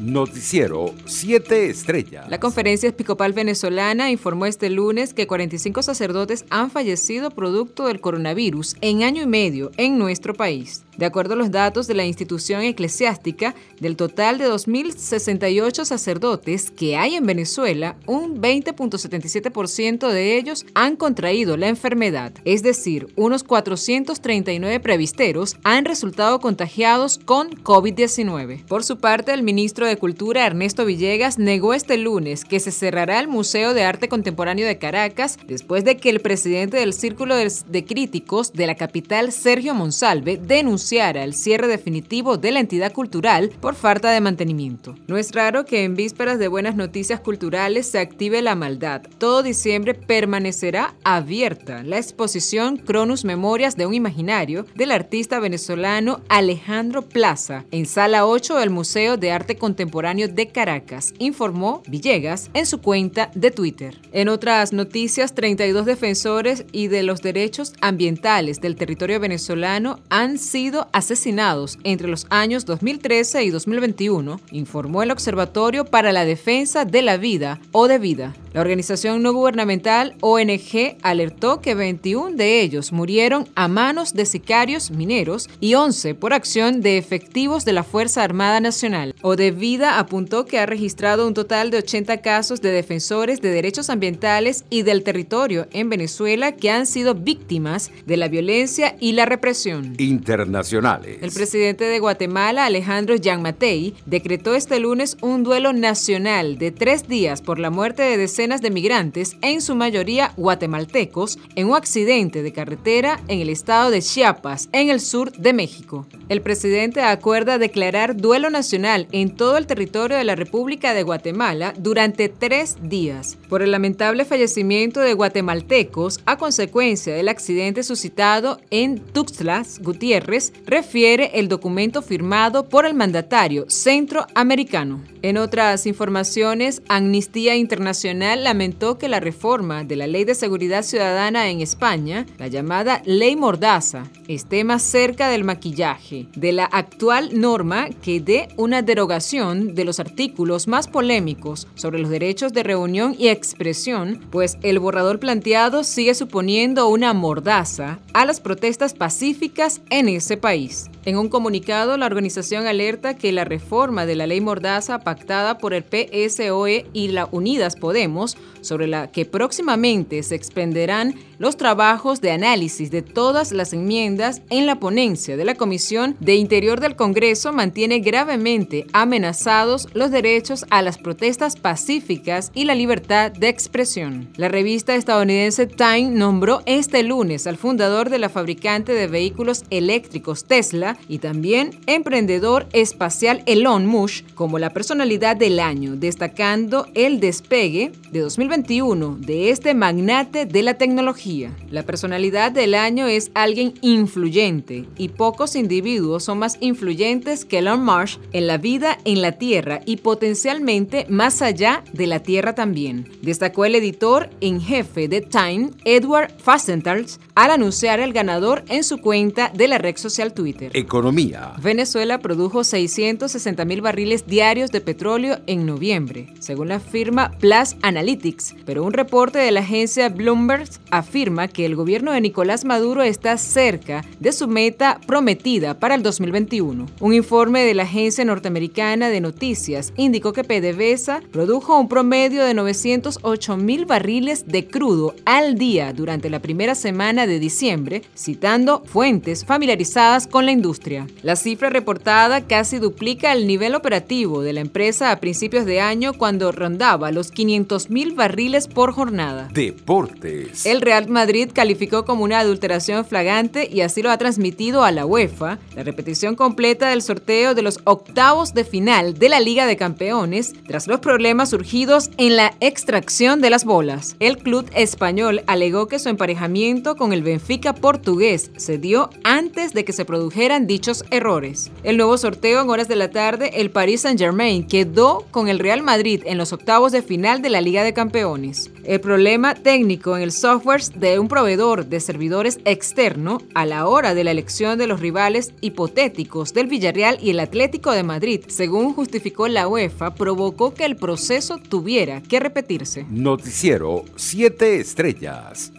Noticiero 7 Estrellas. La Conferencia Episcopal Venezolana informó este lunes que 45 sacerdotes han fallecido producto del coronavirus en año y medio en nuestro país. De acuerdo a los datos de la institución eclesiástica, del total de 2.068 sacerdotes que hay en Venezuela, un 20.77% de ellos han contraído la enfermedad, es decir, unos 439 previsteros han resultado contagiados con COVID-19. Por su parte, el ministro de Cultura, Ernesto Villegas, negó este lunes que se cerrará el Museo de Arte Contemporáneo de Caracas después de que el presidente del Círculo de Críticos de la capital, Sergio Monsalve, denunció el cierre definitivo de la entidad cultural por falta de mantenimiento. No es raro que en vísperas de buenas noticias culturales se active la maldad. Todo diciembre permanecerá abierta la exposición Cronus Memorias de un Imaginario del artista venezolano Alejandro Plaza en Sala 8 del Museo de Arte Contemporáneo de Caracas, informó Villegas en su cuenta de Twitter. En otras noticias, 32 defensores y de los derechos ambientales del territorio venezolano han sido asesinados entre los años 2013 y 2021, informó el Observatorio para la Defensa de la Vida o de Vida. La organización no gubernamental ONG alertó que 21 de ellos murieron a manos de sicarios mineros y 11 por acción de efectivos de la Fuerza Armada Nacional. O de Vida apuntó que ha registrado un total de 80 casos de defensores de derechos ambientales y del territorio en Venezuela que han sido víctimas de la violencia y la represión. Internacionales. El presidente de Guatemala, Alejandro Matei, decretó este lunes un duelo nacional de tres días por la muerte de decenas de migrantes, en su mayoría guatemaltecos, en un accidente de carretera en el estado de Chiapas, en el sur de México. El presidente acuerda declarar duelo nacional en todo el territorio de la República de Guatemala durante tres días por el lamentable fallecimiento de guatemaltecos a consecuencia del accidente suscitado en Tuxtlas Gutiérrez, refiere el documento firmado por el mandatario centroamericano. En otras informaciones, Amnistía Internacional lamentó que la reforma de la Ley de Seguridad Ciudadana en España, la llamada Ley Mordaza, esté más cerca del maquillaje de la actual norma que dé una derogación de los artículos más polémicos sobre los derechos de reunión y expresión, pues el borrador planteado sigue suponiendo una mordaza a las protestas pacíficas en ese país. En un comunicado, la organización alerta que la reforma de la ley Mordaza pactada por el PSOE y la Unidas Podemos, sobre la que próximamente se expenderán los trabajos de análisis de todas las enmiendas en la ponencia de la Comisión de Interior del Congreso, mantiene gravemente amenazados los derechos a las protestas pacíficas y la libertad de expresión. La revista estadounidense Time nombró este lunes al fundador de la fabricante de vehículos eléctricos Tesla, y también emprendedor espacial Elon Musk como la personalidad del año, destacando el despegue de 2021 de este magnate de la tecnología. La personalidad del año es alguien influyente y pocos individuos son más influyentes que Elon Musk en la vida en la Tierra y potencialmente más allá de la Tierra también, destacó el editor en jefe de Time, Edward Fastentals, al anunciar el ganador en su cuenta de la red social Twitter. Economía. Venezuela produjo 660 mil barriles diarios de petróleo en noviembre, según la firma Plus Analytics, pero un reporte de la agencia Bloomberg afirma que el gobierno de Nicolás Maduro está cerca de su meta prometida para el 2021. Un informe de la agencia norteamericana de noticias indicó que PDVSA produjo un promedio de 908 mil barriles de crudo al día durante la primera semana de diciembre, citando fuentes familiarizadas con la industria. La cifra reportada casi duplica el nivel operativo de la empresa a principios de año cuando rondaba los 500 mil barriles por jornada. Deportes. El Real Madrid calificó como una adulteración flagrante y así lo ha transmitido a la UEFA la repetición completa del sorteo de los octavos de final de la Liga de Campeones tras los problemas surgidos en la extracción de las bolas. El club español alegó que su emparejamiento con el Benfica portugués se dio antes de que se produjeran dichos errores. El nuevo sorteo en horas de la tarde, el Paris Saint-Germain quedó con el Real Madrid en los octavos de final de la Liga de Campeones. El problema técnico en el software de un proveedor de servidores externo a la hora de la elección de los rivales hipotéticos del Villarreal y el Atlético de Madrid, según justificó la UEFA, provocó que el proceso tuviera que repetirse. Noticiero 7 Estrellas.